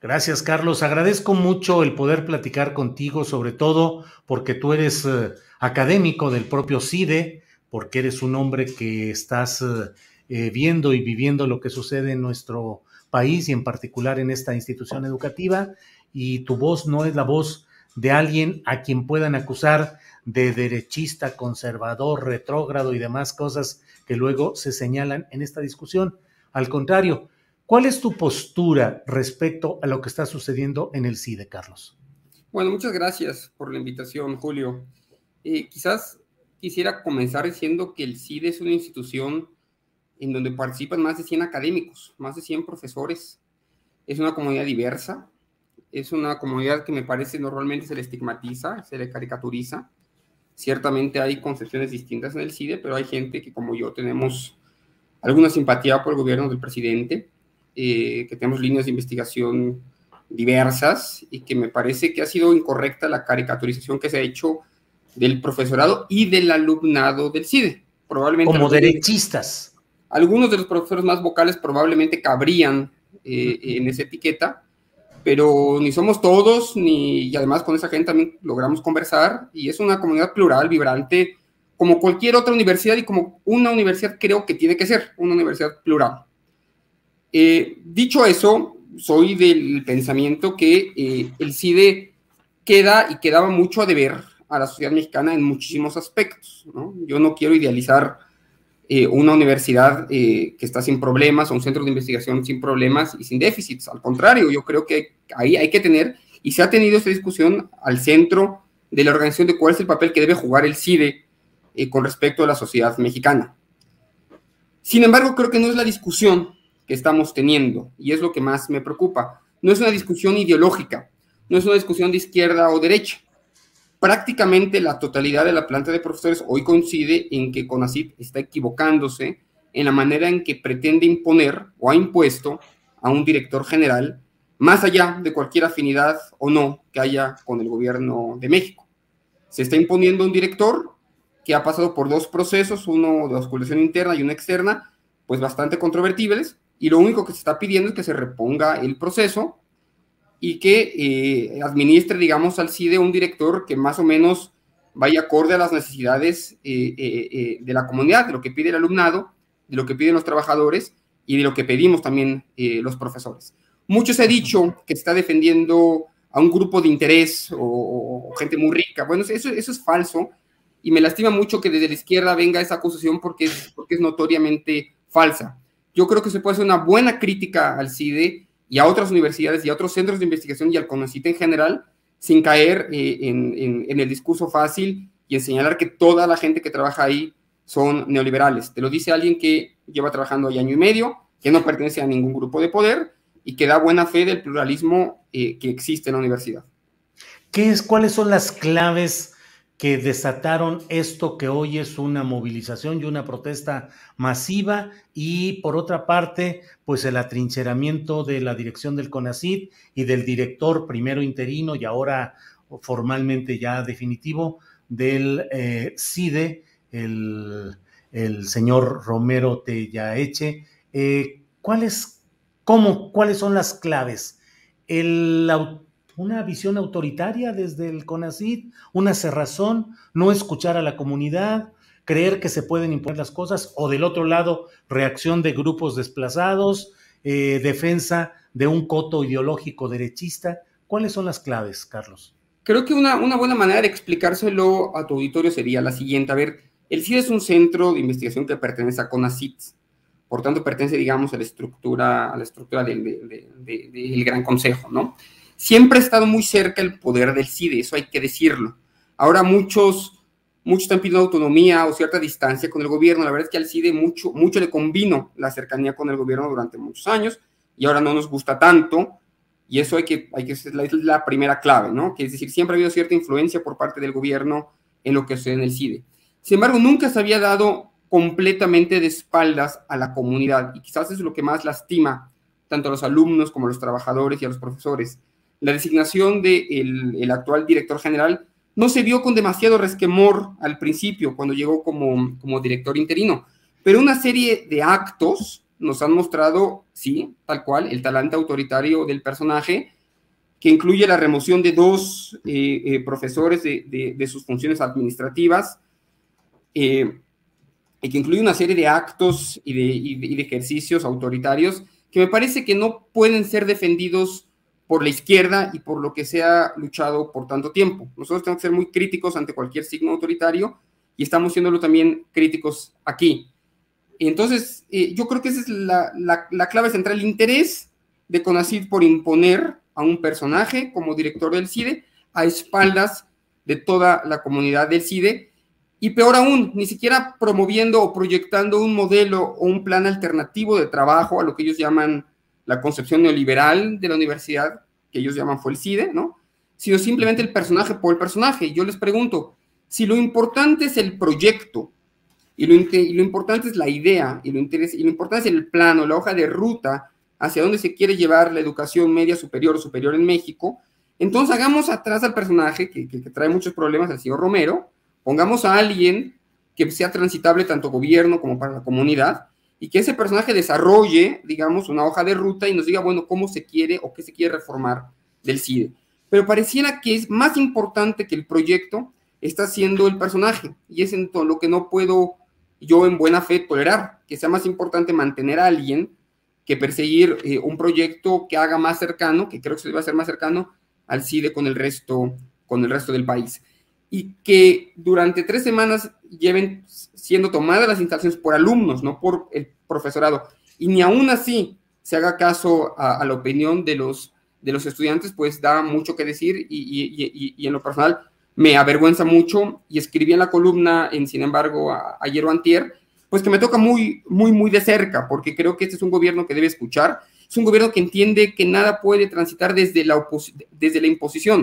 Gracias, Carlos. Agradezco mucho el poder platicar contigo, sobre todo porque tú eres eh, académico del propio CIDE, porque eres un hombre que estás eh, eh, viendo y viviendo lo que sucede en nuestro país y en particular en esta institución educativa, y tu voz no es la voz de alguien a quien puedan acusar de derechista, conservador, retrógrado y demás cosas que luego se señalan en esta discusión. Al contrario, ¿cuál es tu postura respecto a lo que está sucediendo en el CIDE, Carlos? Bueno, muchas gracias por la invitación, Julio. Eh, quizás quisiera comenzar diciendo que el CIDE es una institución en donde participan más de 100 académicos, más de 100 profesores. Es una comunidad diversa, es una comunidad que me parece normalmente se le estigmatiza, se le caricaturiza. Ciertamente hay concepciones distintas en el CIDE, pero hay gente que como yo tenemos alguna simpatía por el gobierno del presidente, eh, que tenemos líneas de investigación diversas y que me parece que ha sido incorrecta la caricaturización que se ha hecho del profesorado y del alumnado del CIDE. Probablemente como derechistas. Algunos de los profesores más vocales probablemente cabrían eh, en esa etiqueta, pero ni somos todos, ni, y además con esa gente también logramos conversar, y es una comunidad plural, vibrante, como cualquier otra universidad y como una universidad creo que tiene que ser, una universidad plural. Eh, dicho eso, soy del pensamiento que eh, el CIDE queda y quedaba mucho a deber a la sociedad mexicana en muchísimos aspectos. Yo no quiero idealizar eh, una universidad que está sin problemas o un centro de investigación sin problemas y sin déficits. Al contrario, yo creo que ahí hay que tener, y se ha tenido esta discusión al centro de la organización de cuál es el papel que debe jugar el CIDE con respecto a la sociedad mexicana. Sin embargo, creo que no es la discusión que estamos teniendo, y es lo que más me preocupa. No es una discusión ideológica, no es una discusión de izquierda o derecha prácticamente la totalidad de la planta de profesores hoy coincide en que CONACYT está equivocándose en la manera en que pretende imponer o ha impuesto a un director general, más allá de cualquier afinidad o no que haya con el gobierno de México. Se está imponiendo un director que ha pasado por dos procesos, uno de osculación interna y uno externa, pues bastante controvertibles, y lo único que se está pidiendo es que se reponga el proceso y que eh, administre, digamos, al CIDE un director que más o menos vaya acorde a las necesidades eh, eh, de la comunidad, de lo que pide el alumnado, de lo que piden los trabajadores y de lo que pedimos también los profesores. Mucho se ha dicho que está defendiendo a un grupo de interés o, gente muy rica. Bueno, eso, eso es falso y me lastima mucho que desde la izquierda venga esa acusación porque porque es notoriamente falsa. Yo creo que se puede hacer una buena crítica al CIDE y a otras universidades y a otros centros de investigación y al CONACYT en general, sin caer eh, en, el discurso fácil y en señalar que toda la gente que trabaja ahí son neoliberales. Te lo dice alguien que lleva trabajando ahí año y medio, que no pertenece a ningún grupo de poder y que da buena fe del pluralismo eh, que existe en la universidad. ¿Qué es, ¿Cuáles son las claves que desataron esto que hoy es una movilización y una protesta masiva y por otra parte, pues el atrincheramiento de la dirección del CONACID y del director primero interino y ahora formalmente ya definitivo del eh, CIDE, el, señor Romero Tellaeche. Eh, ¿cuáles, cómo, cuáles son las claves? El, una visión autoritaria desde el CONACID, una cerrazón, no escuchar a la comunidad, creer que se pueden imponer las cosas, o del otro lado, reacción de grupos desplazados, eh, defensa de un coto ideológico derechista. ¿Cuáles son las claves, Carlos? Creo que una, buena manera de explicárselo a tu auditorio sería la siguiente. A ver, el CID es un centro de investigación que pertenece a CONACIT, por tanto pertenece, digamos, a la estructura, a la estructura del Gran Consejo, ¿no? Siempre ha estado muy cerca el poder del CIDE, eso hay que decirlo. Ahora muchos, muchos están pidiendo autonomía o cierta distancia con el gobierno. La verdad es que al CIDE mucho, mucho le convino la cercanía con el gobierno durante muchos años y ahora no nos gusta tanto. Y eso hay que, hay que ser la, la primera clave, ¿no? Que es decir, siempre ha habido cierta influencia por parte del gobierno en lo que sucede en el CIDE. Sin embargo, nunca se había dado completamente de espaldas a la comunidad y quizás es lo que más lastima tanto a los alumnos como a los trabajadores y a los profesores. La designación del de el actual director general no se vio con demasiado resquemor al principio cuando llegó como, como director interino, pero una serie de actos nos han mostrado, sí, tal cual, el talante autoritario del personaje, que incluye la remoción de dos eh, eh, profesores de, de, sus funciones administrativas, eh, y que incluye una serie de actos y de, y de, ejercicios autoritarios que me parece que no pueden ser defendidos por la izquierda y por lo que se ha luchado por tanto tiempo. Nosotros tenemos que ser muy críticos ante cualquier signo autoritario y estamos siéndolo también críticos aquí. Entonces, eh, yo creo que esa es la, la, la, clave central, el interés de CONACID por imponer a un personaje como director del CIDE a espaldas de toda la comunidad del CIDE y peor aún, ni siquiera promoviendo o proyectando un modelo o un plan alternativo de trabajo a lo que ellos llaman la concepción neoliberal de la universidad, que ellos llaman fue el CIDE, ¿no? Sino simplemente el personaje por el personaje. Yo les pregunto, si lo importante es el proyecto y lo, importante es la idea y lo, importante es el plano, la hoja de ruta hacia dónde se quiere llevar la educación media superior o superior en México, entonces hagamos atrás al personaje que trae muchos problemas, al señor Romero, pongamos a alguien que sea transitable tanto gobierno como para la comunidad, y que ese personaje desarrolle, digamos, una hoja de ruta y nos diga, bueno, cómo se quiere o qué se quiere reformar del CIDE. Pero pareciera que es más importante que el proyecto está siendo el personaje, y es en todo lo que no puedo yo en buena fe tolerar, que sea más importante mantener a alguien que perseguir eh, un proyecto que haga más cercano, que creo que se debe hacer más cercano al CIDE con el resto, con el resto del país. Y que durante tres semanas lleven siendo tomadas las instalaciones por alumnos, no por el profesorado, y ni aún así se haga caso a, la opinión de los, de los estudiantes, pues da mucho que decir y, y, y, en lo personal me avergüenza mucho y escribí en la columna, en sin embargo, a, ayer o antier, pues que me toca muy, muy, muy de cerca, porque creo que este es un gobierno que debe escuchar, es un gobierno que entiende que nada puede transitar desde la, desde la imposición.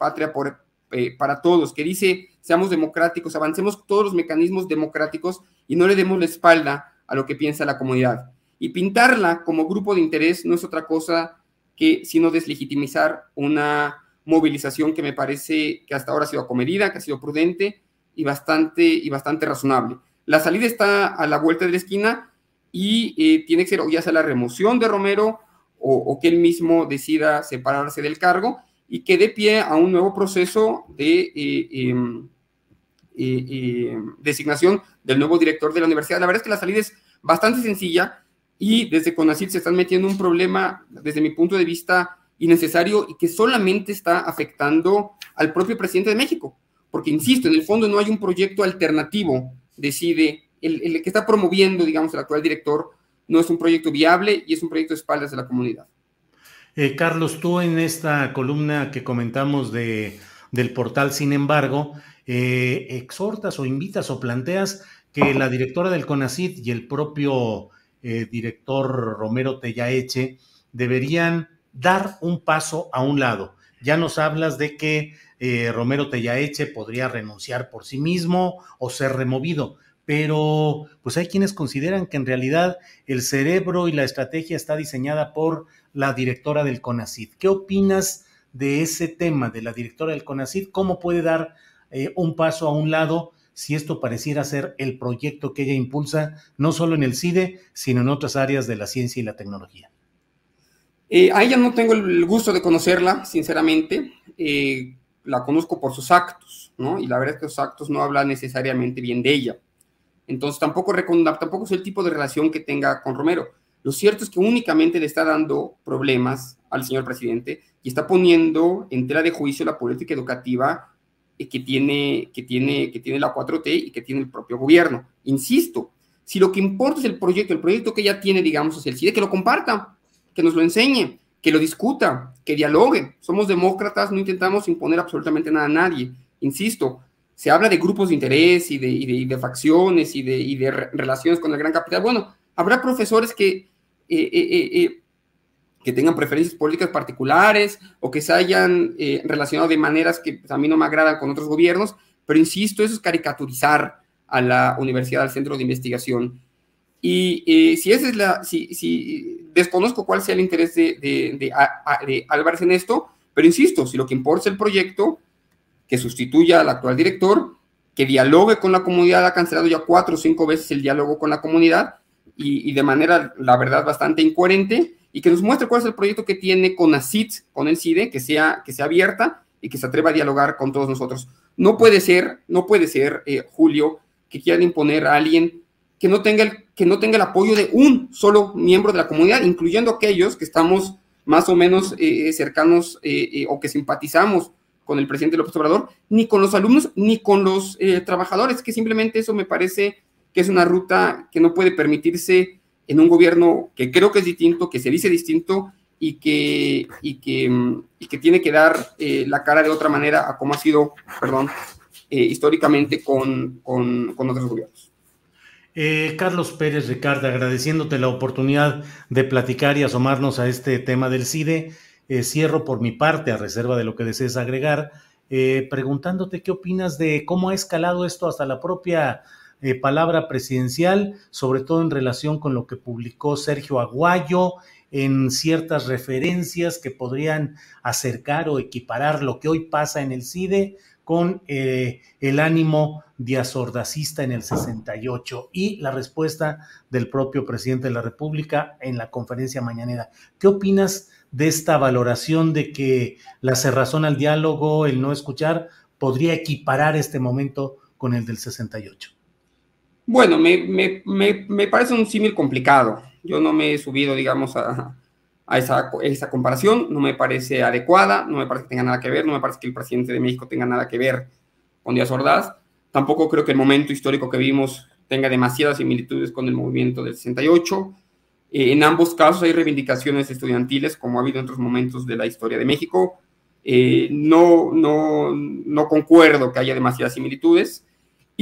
Patria eh, para todos, que dice, seamos democráticos, avancemos todos los mecanismos democráticos y no le demos la espalda a lo que piensa la comunidad. Y pintarla como grupo de interés no es otra cosa que sino deslegitimizar una movilización que me parece que hasta ahora ha sido acomedida, que ha sido prudente y bastante, y bastante razonable. La salida está a la vuelta de la esquina y eh, tiene que ser o ya sea la remoción de Romero o que él mismo decida separarse del cargo y que dé pie a un nuevo proceso de eh, em, eh, eh, designación del nuevo director de la universidad. La verdad es que la salida es bastante sencilla y desde CONACYT se están metiendo un problema, desde mi punto de vista, innecesario y que solamente está afectando al propio presidente de México. Porque, insisto, en el fondo no hay un proyecto alternativo, decide, el, el que está promoviendo, digamos, el actual director, no es un proyecto viable y es un proyecto de espaldas de la comunidad. Eh, Carlos, tú en esta columna que comentamos de, del portal, sin embargo, eh, exhortas o invitas o planteas que la directora del CONACID y el propio eh, director Romero Tellaeche deberían dar un paso a un lado. Ya nos hablas de que Romero Tellaeche podría renunciar por sí mismo o ser removido, pero pues hay quienes consideran que en realidad el cerebro y la estrategia está diseñada por la directora del CONACID. ¿Qué opinas de ese tema de la directora del CONACID? ¿Cómo puede dar eh, un paso a un lado si esto pareciera ser el proyecto que ella impulsa, no solo en el CIDE, sino en otras áreas de la ciencia y la tecnología? Eh, a ella no tengo el gusto de conocerla, sinceramente. Eh, la conozco por sus actos, ¿no? Y la verdad es que sus actos no hablan necesariamente bien de ella. Entonces tampoco, tampoco es el tipo de relación que tenga con Romero. Lo cierto es que únicamente le está dando problemas al señor presidente y está poniendo en tela de juicio la política educativa que tiene, que, tiene, que tiene la 4T y que tiene el propio gobierno. Insisto, si lo que importa es el proyecto, el proyecto que ella tiene, digamos, es el CIDE, que lo comparta, que nos lo enseñe, que lo discuta, que dialogue. Somos demócratas, no intentamos imponer absolutamente nada a nadie. Insisto, se habla de grupos de interés y de, de, facciones y de, y de relaciones con el gran capital. Bueno, habrá profesores que eh, eh, eh, que tengan preferencias políticas particulares o que se hayan relacionado de maneras que pues, a mí no me agradan con otros gobiernos, pero insisto, eso es caricaturizar a la universidad, al centro de investigación. Y si esa es la, si, si, desconozco cuál sea el interés de, de, de, Álvarez en esto, pero insisto, si lo que importa es el proyecto, que sustituya al actual director, que dialogue con la comunidad, ha cancelado ya cuatro o cinco veces el diálogo con la comunidad, y, de manera, la verdad, bastante incoherente y que nos muestre cuál es el proyecto que tiene con ACID, con el CIDE, que sea, que sea abierta y que se atreva a dialogar con todos nosotros. No puede ser, no puede ser, eh, Julio, que quieran imponer a alguien que no, tenga el, que no tenga el apoyo de un solo miembro de la comunidad, incluyendo aquellos que estamos más o menos eh, cercanos eh, o que simpatizamos con el presidente López Obrador, ni con los alumnos, ni con los trabajadores, que simplemente eso me parece que es una ruta que no puede permitirse en un gobierno que creo que es distinto, que se dice distinto y que, y que, y que tiene que dar eh, la cara de otra manera a como ha sido, perdón, eh, históricamente con, con, con, otros gobiernos. Eh, Carlos Pérez Ricardo, agradeciéndote la oportunidad de platicar y asomarnos a este tema del CIDE, cierro por mi parte, a reserva de lo que desees agregar, preguntándote qué opinas de cómo ha escalado esto hasta la propia palabra presidencial, sobre todo en relación con lo que publicó Sergio Aguayo, en ciertas referencias que podrían acercar o equiparar lo que hoy pasa en el CIDE con eh, el ánimo diazordacista en el 68 y la respuesta del propio presidente de la República en la conferencia mañanera. ¿Qué opinas de esta valoración de que la cerrazón al diálogo, el no escuchar, podría equiparar este momento con el del 68? Bueno, me, parece un símil complicado. Yo no me he subido, digamos, a, esa, esa, comparación. No me parece adecuada, no me parece que tenga nada que ver, no me parece que el presidente de México tenga nada que ver con Díaz Ordaz. Tampoco creo que el momento histórico que vimos tenga demasiadas similitudes con el movimiento del 68. Eh, en ambos casos hay reivindicaciones estudiantiles, como ha habido en otros momentos de la historia de México. Eh, no, no, no concuerdo que haya demasiadas similitudes.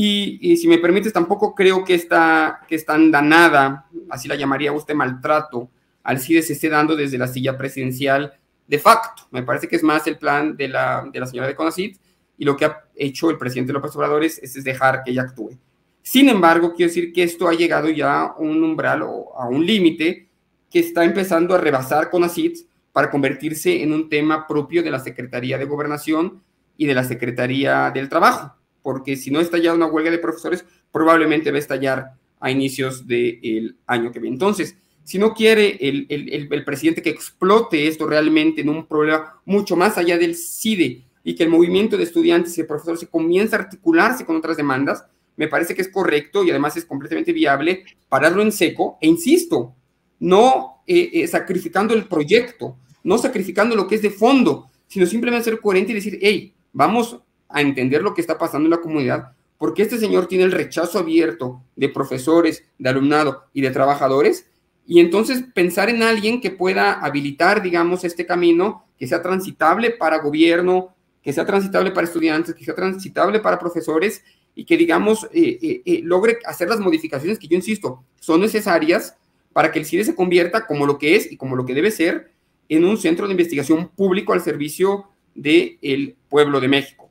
Y, si me permites, tampoco creo que esta, que esta andanada, así la llamaría usted maltrato, al CIDE se esté dando desde la silla presidencial de facto. Me parece que es más el plan de la, de la señora de Conacid y lo que ha hecho el presidente López Obrador es, es dejar que ella actúe. Sin embargo, quiero decir que esto ha llegado ya a un umbral o a un límite que está empezando a rebasar CONACID para convertirse en un tema propio de la Secretaría de Gobernación y de la Secretaría del Trabajo porque si no estalla una huelga de profesores, probablemente va a estallar a inicios del año que viene. Entonces, si no quiere el, el, el, presidente que explote esto realmente en un problema mucho más allá del CIDE y que el movimiento de estudiantes y de profesores comience a articularse con otras demandas, me parece que es correcto y además es completamente viable pararlo en seco e insisto, no eh, eh, sacrificando el proyecto, no sacrificando lo que es de fondo, sino simplemente ser coherente y decir, hey, vamos a entender lo que está pasando en la comunidad, porque este señor tiene el rechazo abierto de profesores, de alumnado y de trabajadores, y entonces pensar en alguien que pueda habilitar, digamos, este camino, que sea transitable para gobierno, que sea transitable para estudiantes, que sea transitable para profesores y que, digamos, eh, eh, eh, logre hacer las modificaciones que yo insisto, son necesarias para que el CIDE se convierta como lo que es y como lo que debe ser en un centro de investigación público al servicio del pueblo de México.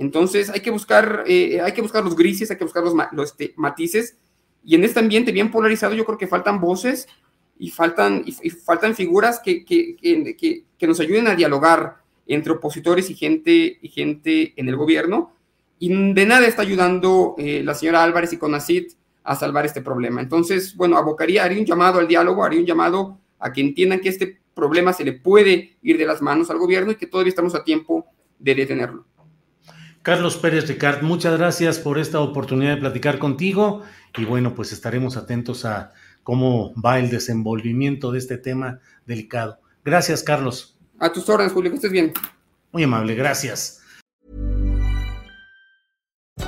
Entonces hay que buscar, hay que buscar los grises, hay que buscar los, este, matices y en este ambiente bien polarizado yo creo que faltan voces y faltan, faltan figuras que, nos ayuden a dialogar entre opositores y gente, y gente en el gobierno. Y de nada está ayudando eh, la señora Álvarez y Conacit a salvar este problema. Entonces, bueno, abocaría, haría un llamado al diálogo, haría un llamado a que entiendan que este problema se le puede ir de las manos al gobierno y que todavía estamos a tiempo de detenerlo. Carlos Pérez Ricard, muchas gracias por esta oportunidad de platicar contigo y bueno, pues estaremos atentos a cómo va el desenvolvimiento de este tema delicado. Gracias, Carlos. A tus órdenes, Julio, que estés bien. Muy amable, gracias.